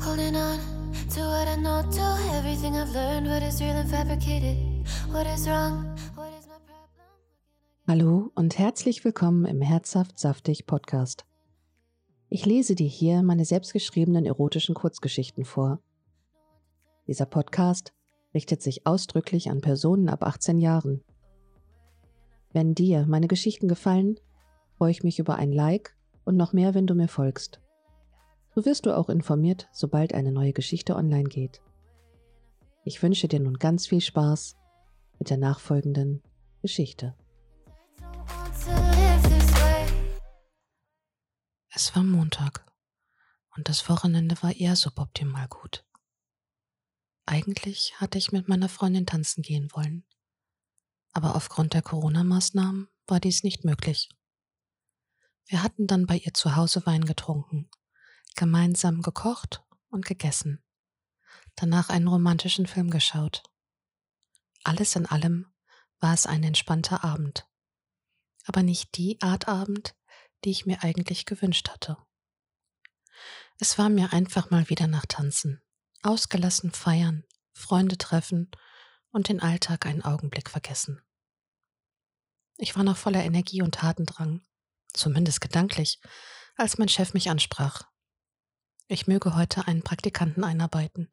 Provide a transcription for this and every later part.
Holding on to what I know, to everything I've learned, what is real and fabricated, what is wrong, what is my problem. Hallo und herzlich willkommen im Herzhaft Saftig Podcast. Ich lese dir hier meine selbstgeschriebenen erotischen Kurzgeschichten vor. Dieser Podcast richtet sich ausdrücklich an Personen ab 18 Jahren. Wenn dir meine Geschichten gefallen, freue ich mich über ein Like und noch mehr, wenn du mir folgst. So wirst du auch informiert, sobald eine neue Geschichte online geht. Ich wünsche dir nun ganz viel Spaß mit der nachfolgenden Geschichte. Es war Montag und das Wochenende war eher suboptimal gut. Eigentlich hatte ich mit meiner Freundin tanzen gehen wollen, aber aufgrund der Corona-Maßnahmen war dies nicht möglich. Wir hatten dann bei ihr zu Hause Wein getrunken, gemeinsam gekocht und gegessen, danach einen romantischen Film geschaut. Alles in allem war es ein entspannter Abend, aber nicht die Art Abend, die ich mir eigentlich gewünscht hatte. Es war mir einfach mal wieder nach Tanzen, ausgelassen feiern, Freunde treffen und den Alltag einen Augenblick vergessen. Ich war noch voller Energie und Tatendrang, zumindest gedanklich, als mein Chef mich ansprach. Ich möge heute einen Praktikanten einarbeiten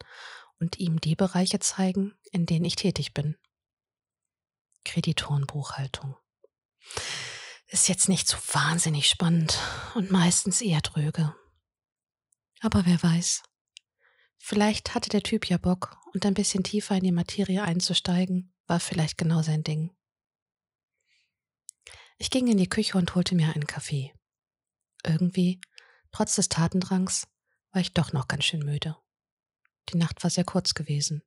und ihm die Bereiche zeigen, in denen ich tätig bin. Kreditorenbuchhaltung. Ist jetzt nicht so wahnsinnig spannend und meistens eher dröge. Aber wer weiß. Vielleicht hatte der Typ ja Bock und ein bisschen tiefer in die Materie einzusteigen, war vielleicht genau sein Ding. Ich ging in die Küche und holte mir einen Kaffee. Irgendwie, trotz des Tatendrangs, war ich doch noch ganz schön müde. Die Nacht war sehr kurz gewesen.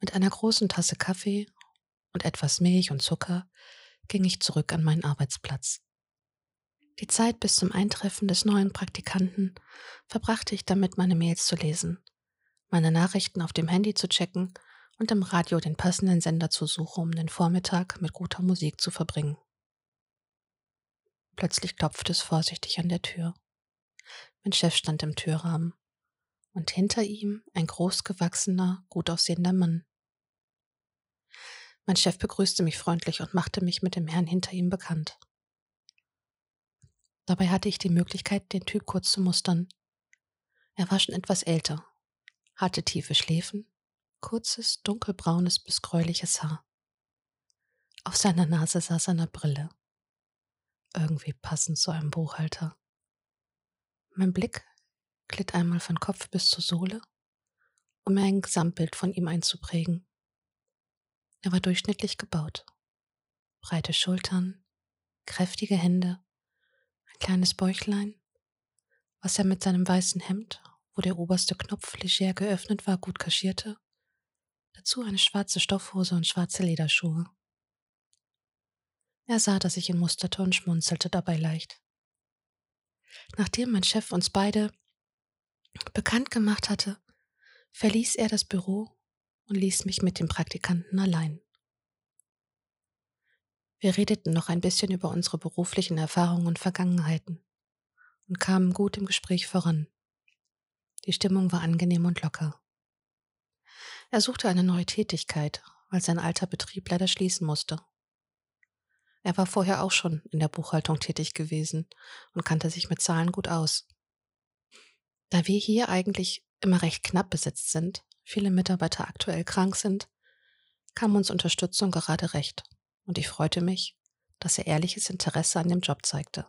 Mit einer großen Tasse Kaffee und etwas Milch und Zucker ging ich zurück an meinen Arbeitsplatz. Die Zeit bis zum Eintreffen des neuen Praktikanten verbrachte ich damit, meine Mails zu lesen, meine Nachrichten auf dem Handy zu checken und im Radio den passenden Sender zu suchen, um den Vormittag mit guter Musik zu verbringen. Plötzlich klopfte es vorsichtig an der Tür. Mein Chef stand im Türrahmen und hinter ihm ein großgewachsener, gut aussehender Mann. Mein Chef begrüßte mich freundlich und machte mich mit dem Herrn hinter ihm bekannt. Dabei hatte ich die Möglichkeit, den Typ kurz zu mustern. Er war schon etwas älter, hatte tiefe Schläfen, kurzes, dunkelbraunes bis gräuliches Haar. Auf seiner Nase saß eine Brille. Irgendwie passend zu einem Buchhalter. Mein Blick glitt einmal von Kopf bis zur Sohle, um mir ein Gesamtbild von ihm einzuprägen. Er war durchschnittlich gebaut. Breite Schultern, kräftige Hände, ein kleines Bäuchlein, was er mit seinem weißen Hemd, wo der oberste Knopf leger geöffnet war, gut kaschierte, dazu eine schwarze Stoffhose und schwarze Lederschuhe. Er sah, dass ich ihn musterte und schmunzelte dabei leicht. Nachdem mein Chef uns beide bekannt gemacht hatte, verließ er das Büro und ließ mich mit dem Praktikanten allein. Wir redeten noch ein bisschen über unsere beruflichen Erfahrungen und Vergangenheiten und kamen gut im Gespräch voran. Die Stimmung war angenehm und locker. Er suchte eine neue Tätigkeit, weil sein alter Betrieb leider schließen musste. Er war vorher auch schon in der Buchhaltung tätig gewesen und kannte sich mit Zahlen gut aus. Da wir hier eigentlich immer recht knapp besetzt sind, viele Mitarbeiter aktuell krank sind, kam uns Unterstützung gerade recht und ich freute mich, dass er ehrliches Interesse an dem Job zeigte.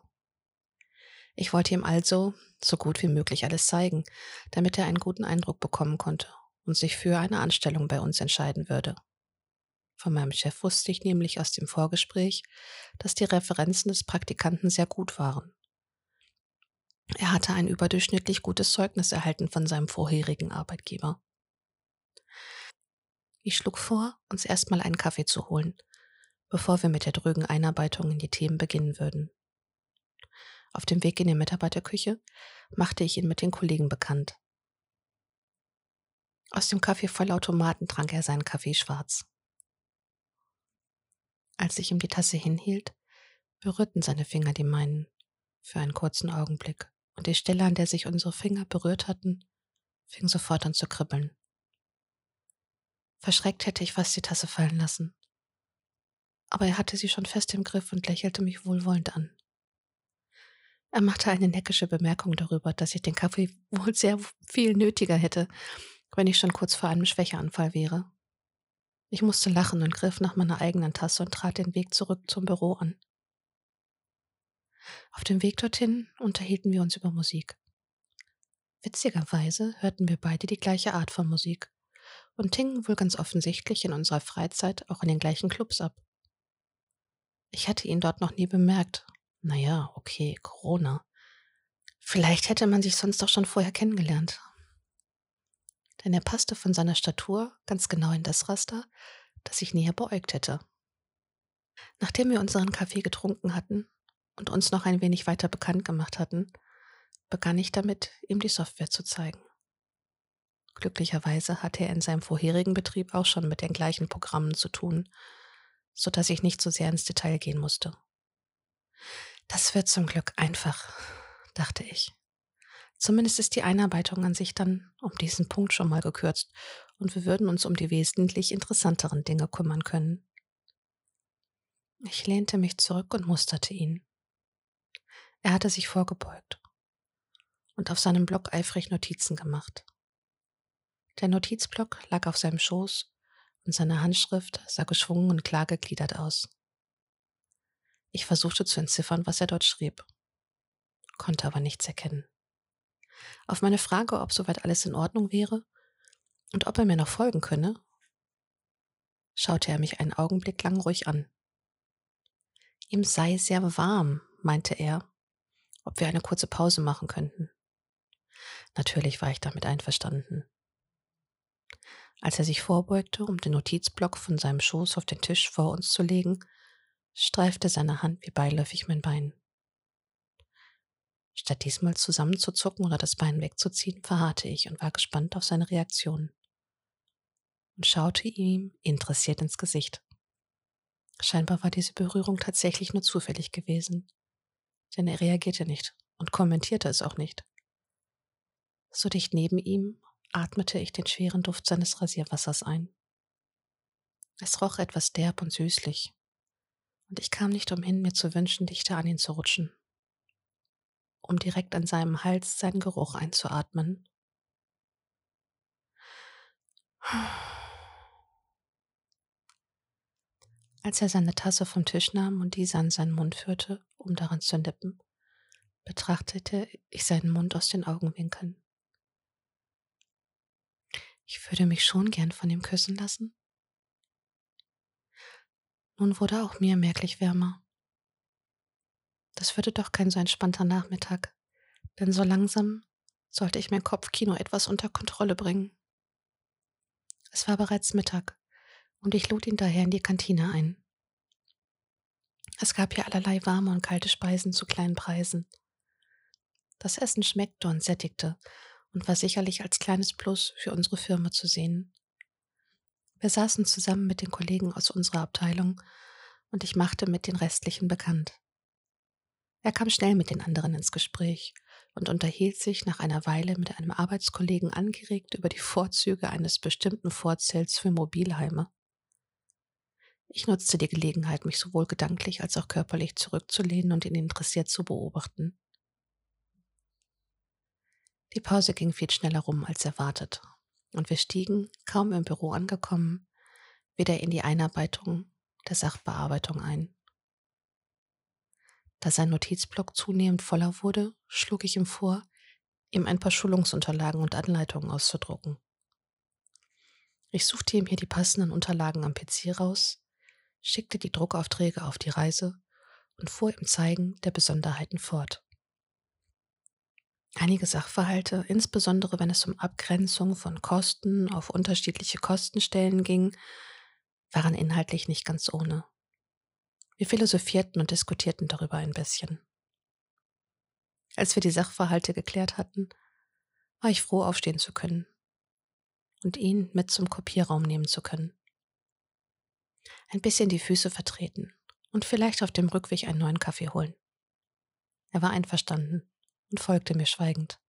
Ich wollte ihm also so gut wie möglich alles zeigen, damit er einen guten Eindruck bekommen konnte und sich für eine Anstellung bei uns entscheiden würde. Von meinem Chef wusste ich nämlich aus dem Vorgespräch, dass die Referenzen des Praktikanten sehr gut waren. Er hatte ein überdurchschnittlich gutes Zeugnis erhalten von seinem vorherigen Arbeitgeber. Ich schlug vor, uns erstmal einen Kaffee zu holen, bevor wir mit der drögen Einarbeitung in die Themen beginnen würden. Auf dem Weg in die Mitarbeiterküche machte ich ihn mit den Kollegen bekannt. Aus dem Kaffeevollautomaten trank er seinen Kaffee schwarz. Als ich ihm die Tasse hinhielt, berührten seine Finger die meinen für einen kurzen Augenblick, und die Stelle, an der sich unsere Finger berührt hatten, fing sofort an zu kribbeln. Verschreckt hätte ich fast die Tasse fallen lassen. Aber er hatte sie schon fest im Griff und lächelte mich wohlwollend an. Er machte eine neckische Bemerkung darüber, dass ich den Kaffee wohl sehr viel nötiger hätte, wenn ich schon kurz vor einem Schwächeanfall wäre. Ich musste lachen und griff nach meiner eigenen Tasse und trat den Weg zurück zum Büro an. Auf dem Weg dorthin unterhielten wir uns über Musik. Witzigerweise hörten wir beide die gleiche Art von Musik und hingen wohl ganz offensichtlich in unserer Freizeit auch in den gleichen Clubs ab. Ich hatte ihn dort noch nie bemerkt naja, okay, Corona. Vielleicht hätte man sich sonst doch schon vorher kennengelernt. Denn er passte von seiner Statur ganz genau in das Raster, das ich näher beäugt hätte. Nachdem wir unseren Kaffee getrunken hatten und uns noch ein wenig weiter bekannt gemacht hatten, begann ich damit, ihm die Software zu zeigen. Glücklicherweise hatte er in seinem vorherigen Betrieb auch schon mit den gleichen Programmen zu tun, so dass ich nicht so sehr ins Detail gehen musste. Das wird zum Glück einfach, dachte ich. Zumindest ist die Einarbeitung an sich dann um diesen Punkt schon mal gekürzt und wir würden uns um die wesentlich interessanteren Dinge kümmern können. Ich lehnte mich zurück und musterte ihn. Er hatte sich vorgebeugt und auf seinem Block eifrig Notizen gemacht. Der Notizblock lag auf seinem Schoß und seine Handschrift sah geschwungen und klar gegliedert aus. Ich versuchte zu entziffern, was er dort schrieb, konnte aber nichts erkennen. Auf meine Frage, ob soweit alles in Ordnung wäre und ob er mir noch folgen könne, schaute er mich einen Augenblick lang ruhig an. Ihm sei sehr warm, meinte er, ob wir eine kurze Pause machen könnten. Natürlich war ich damit einverstanden. Als er sich vorbeugte, um den Notizblock von seinem Schoß auf den Tisch vor uns zu legen, streifte seine Hand wie beiläufig mein Bein. Statt diesmal zusammenzuzucken oder das Bein wegzuziehen, verharrte ich und war gespannt auf seine Reaktion und schaute ihm interessiert ins Gesicht. Scheinbar war diese Berührung tatsächlich nur zufällig gewesen, denn er reagierte nicht und kommentierte es auch nicht. So dicht neben ihm atmete ich den schweren Duft seines Rasierwassers ein. Es roch etwas derb und süßlich, und ich kam nicht umhin, mir zu wünschen, dichter an ihn zu rutschen, um direkt an seinem Hals seinen Geruch einzuatmen. Als er seine Tasse vom Tisch nahm und diese an seinen Mund führte, um daran zu nippen, betrachtete ich seinen Mund aus den Augenwinkeln. Ich würde mich schon gern von ihm küssen lassen, nun wurde auch mir merklich wärmer. Das würde doch kein so entspannter Nachmittag, denn so langsam sollte ich mein Kopfkino etwas unter Kontrolle bringen. Es war bereits Mittag und ich lud ihn daher in die Kantine ein. Es gab hier allerlei warme und kalte Speisen zu kleinen Preisen. Das Essen schmeckte und sättigte und war sicherlich als kleines Plus für unsere Firma zu sehen. Wir saßen zusammen mit den Kollegen aus unserer Abteilung und ich machte mit den restlichen bekannt. Er kam schnell mit den anderen ins Gespräch und unterhielt sich nach einer Weile mit einem Arbeitskollegen angeregt über die Vorzüge eines bestimmten Vorzelts für Mobilheime. Ich nutzte die Gelegenheit, mich sowohl gedanklich als auch körperlich zurückzulehnen und ihn interessiert zu beobachten. Die Pause ging viel schneller rum als erwartet und wir stiegen, kaum im Büro angekommen, wieder in die Einarbeitung der Sachbearbeitung ein. Da sein Notizblock zunehmend voller wurde, schlug ich ihm vor, ihm ein paar Schulungsunterlagen und Anleitungen auszudrucken. Ich suchte ihm hier die passenden Unterlagen am PC raus, schickte die Druckaufträge auf die Reise und fuhr im Zeigen der Besonderheiten fort. Einige Sachverhalte, insbesondere wenn es um Abgrenzung von Kosten auf unterschiedliche Kostenstellen ging, waren inhaltlich nicht ganz ohne. Wir philosophierten und diskutierten darüber ein bisschen. Als wir die Sachverhalte geklärt hatten, war ich froh, aufstehen zu können und ihn mit zum Kopierraum nehmen zu können. Ein bisschen die Füße vertreten und vielleicht auf dem Rückweg einen neuen Kaffee holen. Er war einverstanden und folgte mir schweigend.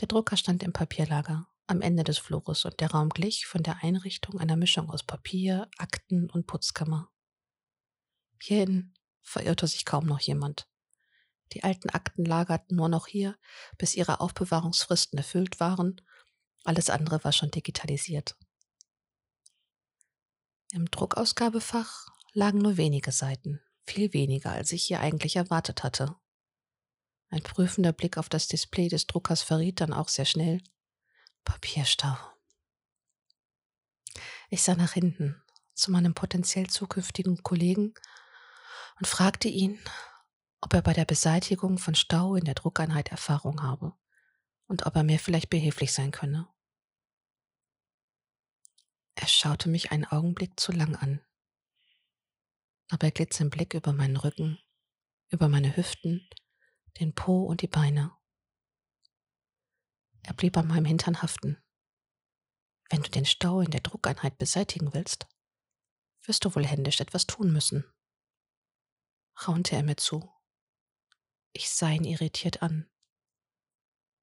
Der Drucker stand im Papierlager am Ende des Flures und der Raum glich von der Einrichtung einer Mischung aus Papier, Akten und Putzkammer. Hierhin verirrte sich kaum noch jemand. Die alten Akten lagerten nur noch hier, bis ihre Aufbewahrungsfristen erfüllt waren. Alles andere war schon digitalisiert. Im Druckausgabefach lagen nur wenige Seiten, viel weniger, als ich hier eigentlich erwartet hatte. Ein prüfender Blick auf das Display des Druckers verriet dann auch sehr schnell Papierstau. Ich sah nach hinten zu meinem potenziell zukünftigen Kollegen und fragte ihn, ob er bei der Beseitigung von Stau in der Druckeinheit Erfahrung habe und ob er mir vielleicht behilflich sein könne. Er schaute mich einen Augenblick zu lang an. Dabei glitt sein Blick über meinen Rücken, über meine Hüften, den Po und die Beine. Er blieb an meinem Hintern haften. Wenn du den Stau in der Druckeinheit beseitigen willst, wirst du wohl händisch etwas tun müssen, raunte er mir zu. Ich sah ihn irritiert an,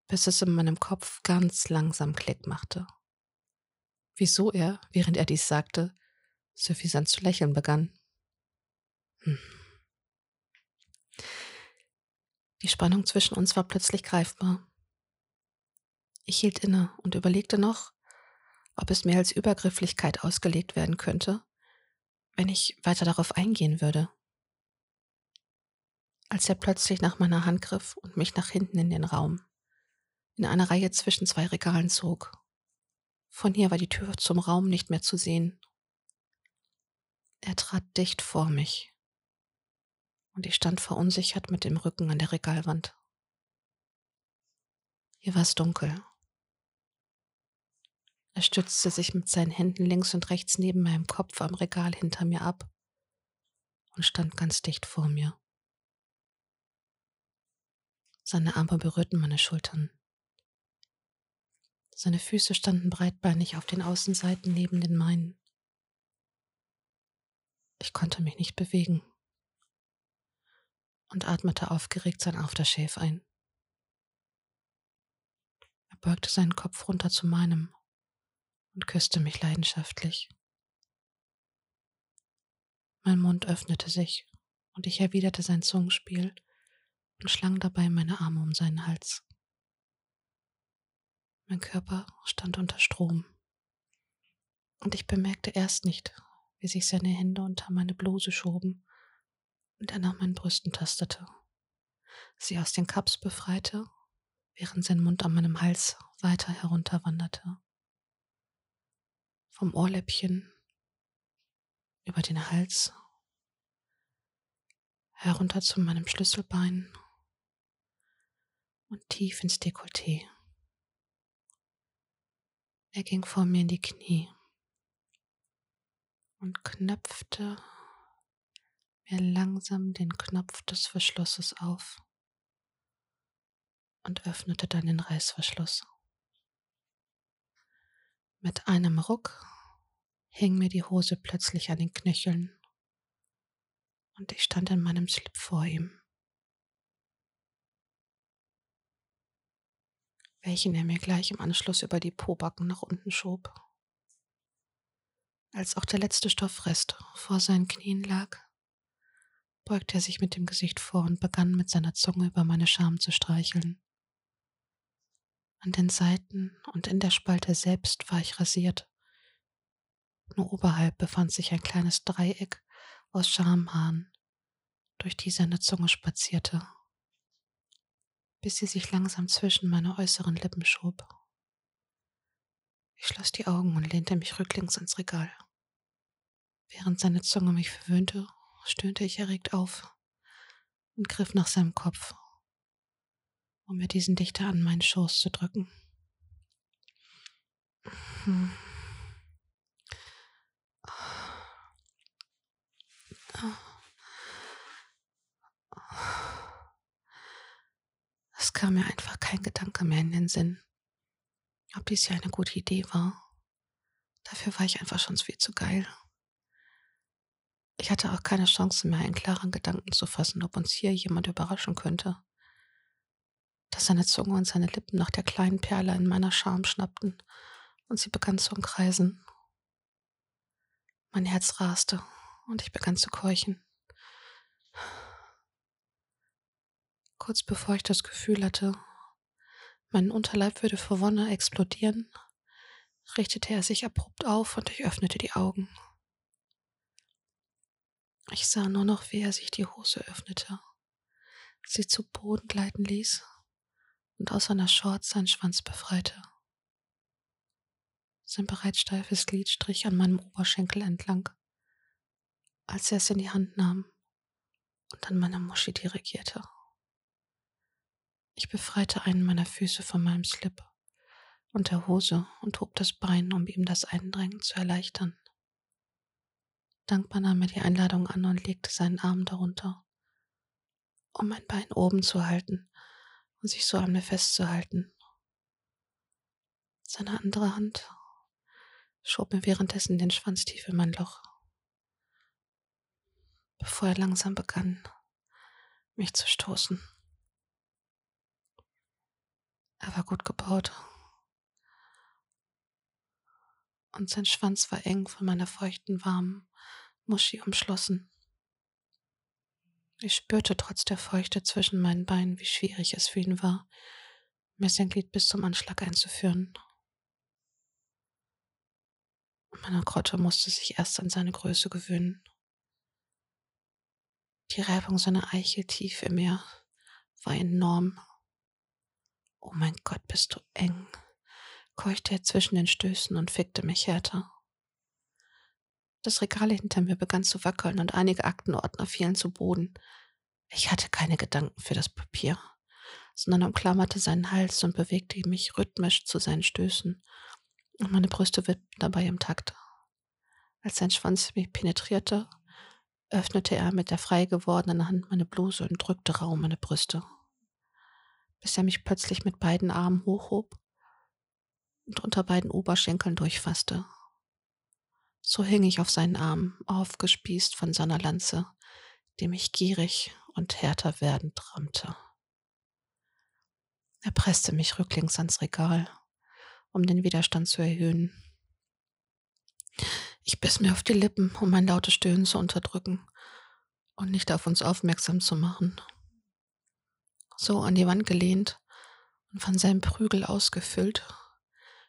bis es in meinem Kopf ganz langsam Klick machte. Wieso er, während er dies sagte, suffisant zu lächeln begann. Hm. Die Spannung zwischen uns war plötzlich greifbar. Ich hielt inne und überlegte noch, ob es mir als Übergrifflichkeit ausgelegt werden könnte, wenn ich weiter darauf eingehen würde. Als er plötzlich nach meiner Hand griff und mich nach hinten in den Raum, in eine Reihe zwischen zwei Regalen zog. Von hier war die Tür zum Raum nicht mehr zu sehen. Er trat dicht vor mich, und ich stand verunsichert mit dem Rücken an der Regalwand. Hier war es dunkel er stützte sich mit seinen Händen links und rechts neben meinem Kopf am Regal hinter mir ab und stand ganz dicht vor mir. Seine Arme berührten meine Schultern. Seine Füße standen breitbeinig auf den Außenseiten neben den meinen. Ich konnte mich nicht bewegen und atmete aufgeregt sein Aftershave ein. Er beugte seinen Kopf runter zu meinem und küsste mich leidenschaftlich. Mein Mund öffnete sich und ich erwiderte sein Zungenspiel und schlang dabei meine Arme um seinen Hals. Mein Körper stand unter Strom und ich bemerkte erst nicht, wie sich seine Hände unter meine Bluse schoben und er nach meinen Brüsten tastete, sie aus den Cups befreite, während sein Mund an meinem Hals weiter herunterwanderte vom Ohrläppchen über den Hals herunter zu meinem Schlüsselbein und tief ins Dekolleté. Er ging vor mir in die Knie und knöpfte mir langsam den Knopf des Verschlusses auf und öffnete dann den Reißverschluss. Mit einem Ruck hing mir die Hose plötzlich an den Knöcheln und ich stand in meinem Slip vor ihm, welchen er mir gleich im Anschluss über die Pobacken nach unten schob. Als auch der letzte Stoffrest vor seinen Knien lag, beugte er sich mit dem Gesicht vor und begann mit seiner Zunge über meine Scham zu streicheln. An den Seiten und in der Spalte selbst war ich rasiert. Nur oberhalb befand sich ein kleines Dreieck aus Schamhaaren, durch die seine Zunge spazierte, bis sie sich langsam zwischen meine äußeren Lippen schob. Ich schloss die Augen und lehnte mich rücklings ins Regal. Während seine Zunge mich verwöhnte, stöhnte ich erregt auf und griff nach seinem Kopf um mir diesen dichter an meinen Schoß zu drücken. Es kam mir einfach kein Gedanke mehr in den Sinn, ob dies ja eine gute Idee war. Dafür war ich einfach schon viel zu geil. Ich hatte auch keine Chance mehr, einen klaren Gedanken zu fassen, ob uns hier jemand überraschen könnte. dass seine Zunge und seine Lippen nach der kleinen Perle in meiner Scham schnappten und sie begann zu umkreisen. Mein Herz raste und ich begann zu keuchen. Kurz bevor ich das Gefühl hatte, mein Unterleib würde vor Wonne explodieren, richtete er sich abrupt auf und ich öffnete die Augen. Ich sah nur noch, wie er sich die Hose öffnete, sie zu Boden gleiten ließ und aus seiner Shorts seinen Schwanz befreite. Sein bereits steifes Glied strich an meinem Oberschenkel entlang, als er es in die Hand nahm und an meiner Muschi dirigierte. Ich befreite einen meiner Füße von meinem Slip und der Hose und hob das Bein, um ihm das Eindrängen zu erleichtern. Dankbar nahm er die Einladung an und legte seinen Arm darunter, um mein Bein oben zu halten und sich so an mir festzuhalten. Seine andere Hand schob mir währenddessen den Schwanz tief in mein Loch, bevor er langsam begann, mich zu stoßen. Er war gut gebaut. Und sein Schwanz war eng von meiner feuchten, warmen Muschi umschlossen. Ich spürte trotz der Feuchte zwischen meinen Beinen, wie schwierig es für ihn war, mir sein Glied bis zum Anschlag einzuführen. Meine Grotte musste sich erst an seine Größe gewöhnen. Die Reibung seiner Eichel tief in mir war enorm. Oh mein Gott, bist du eng, keuchte er zwischen den Stößen und fickte mich härter. Das Regal hinter mir begann zu wackeln und einige Aktenordner fielen zu Boden. Ich hatte keine Gedanken für das Papier, sondern umklammerte seinen Hals und bewegte mich rhythmisch zu seinen Stößen, und meine Brüste wippten dabei im Takt. Als sein Schwanz mich penetrierte, öffnete er mit der frei gewordenen Hand meine Bluse und drückte rau meine Brüste, bis er mich plötzlich mit beiden Armen hochhob und unter beiden Oberschenkeln durchfasste. So hing ich auf seinen Arm, aufgespießt von seiner Lanze, die mich gierig und härter werdend rammte. Er presste mich rücklings ans Regal, um den Widerstand zu erhöhen. Ich biss mir auf die Lippen, um mein lautes Stöhnen zu unterdrücken und nicht auf uns aufmerksam zu machen. So an die Wand gelehnt und von seinem Prügel ausgefüllt,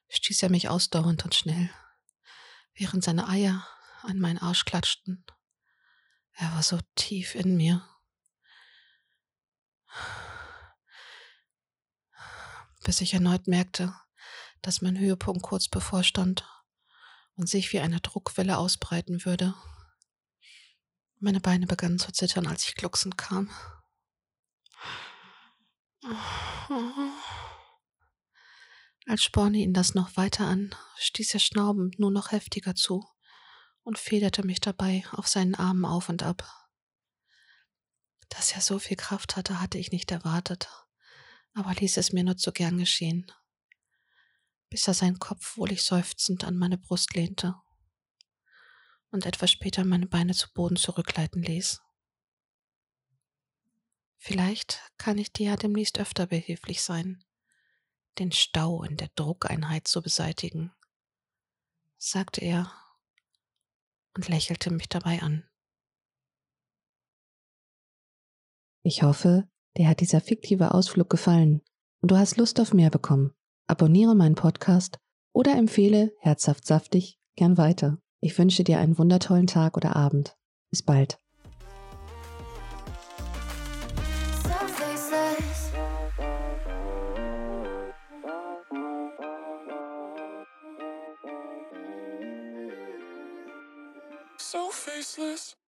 stieß er mich ausdauernd und schnell während seine Eier an meinen Arsch klatschten. Er war so tief in mir. Bis ich erneut merkte, dass mein Höhepunkt kurz bevorstand und sich wie eine Druckwelle ausbreiten würde. Meine Beine begannen zu zittern, als ich glucksend kam. Als spornte ihn das noch weiter an, stieß er schnaubend nur noch heftiger zu und federte mich dabei auf seinen Armen auf und ab. Dass er so viel Kraft hatte, hatte ich nicht erwartet, aber ließ es mir nur zu gern geschehen, bis er seinen Kopf wohlig seufzend an meine Brust lehnte und etwas später meine Beine zu Boden zurückleiten ließ. Vielleicht kann ich dir ja demnächst öfter behilflich sein, den Stau in der Druckeinheit zu beseitigen, sagte er und lächelte mich dabei an. Ich hoffe, dir hat dieser fiktive Ausflug gefallen und du hast Lust auf mehr bekommen. Abonniere meinen Podcast oder empfehle herzhaft saftig gern weiter. Ich wünsche dir einen wundertollen Tag oder Abend. Bis bald. So faceless.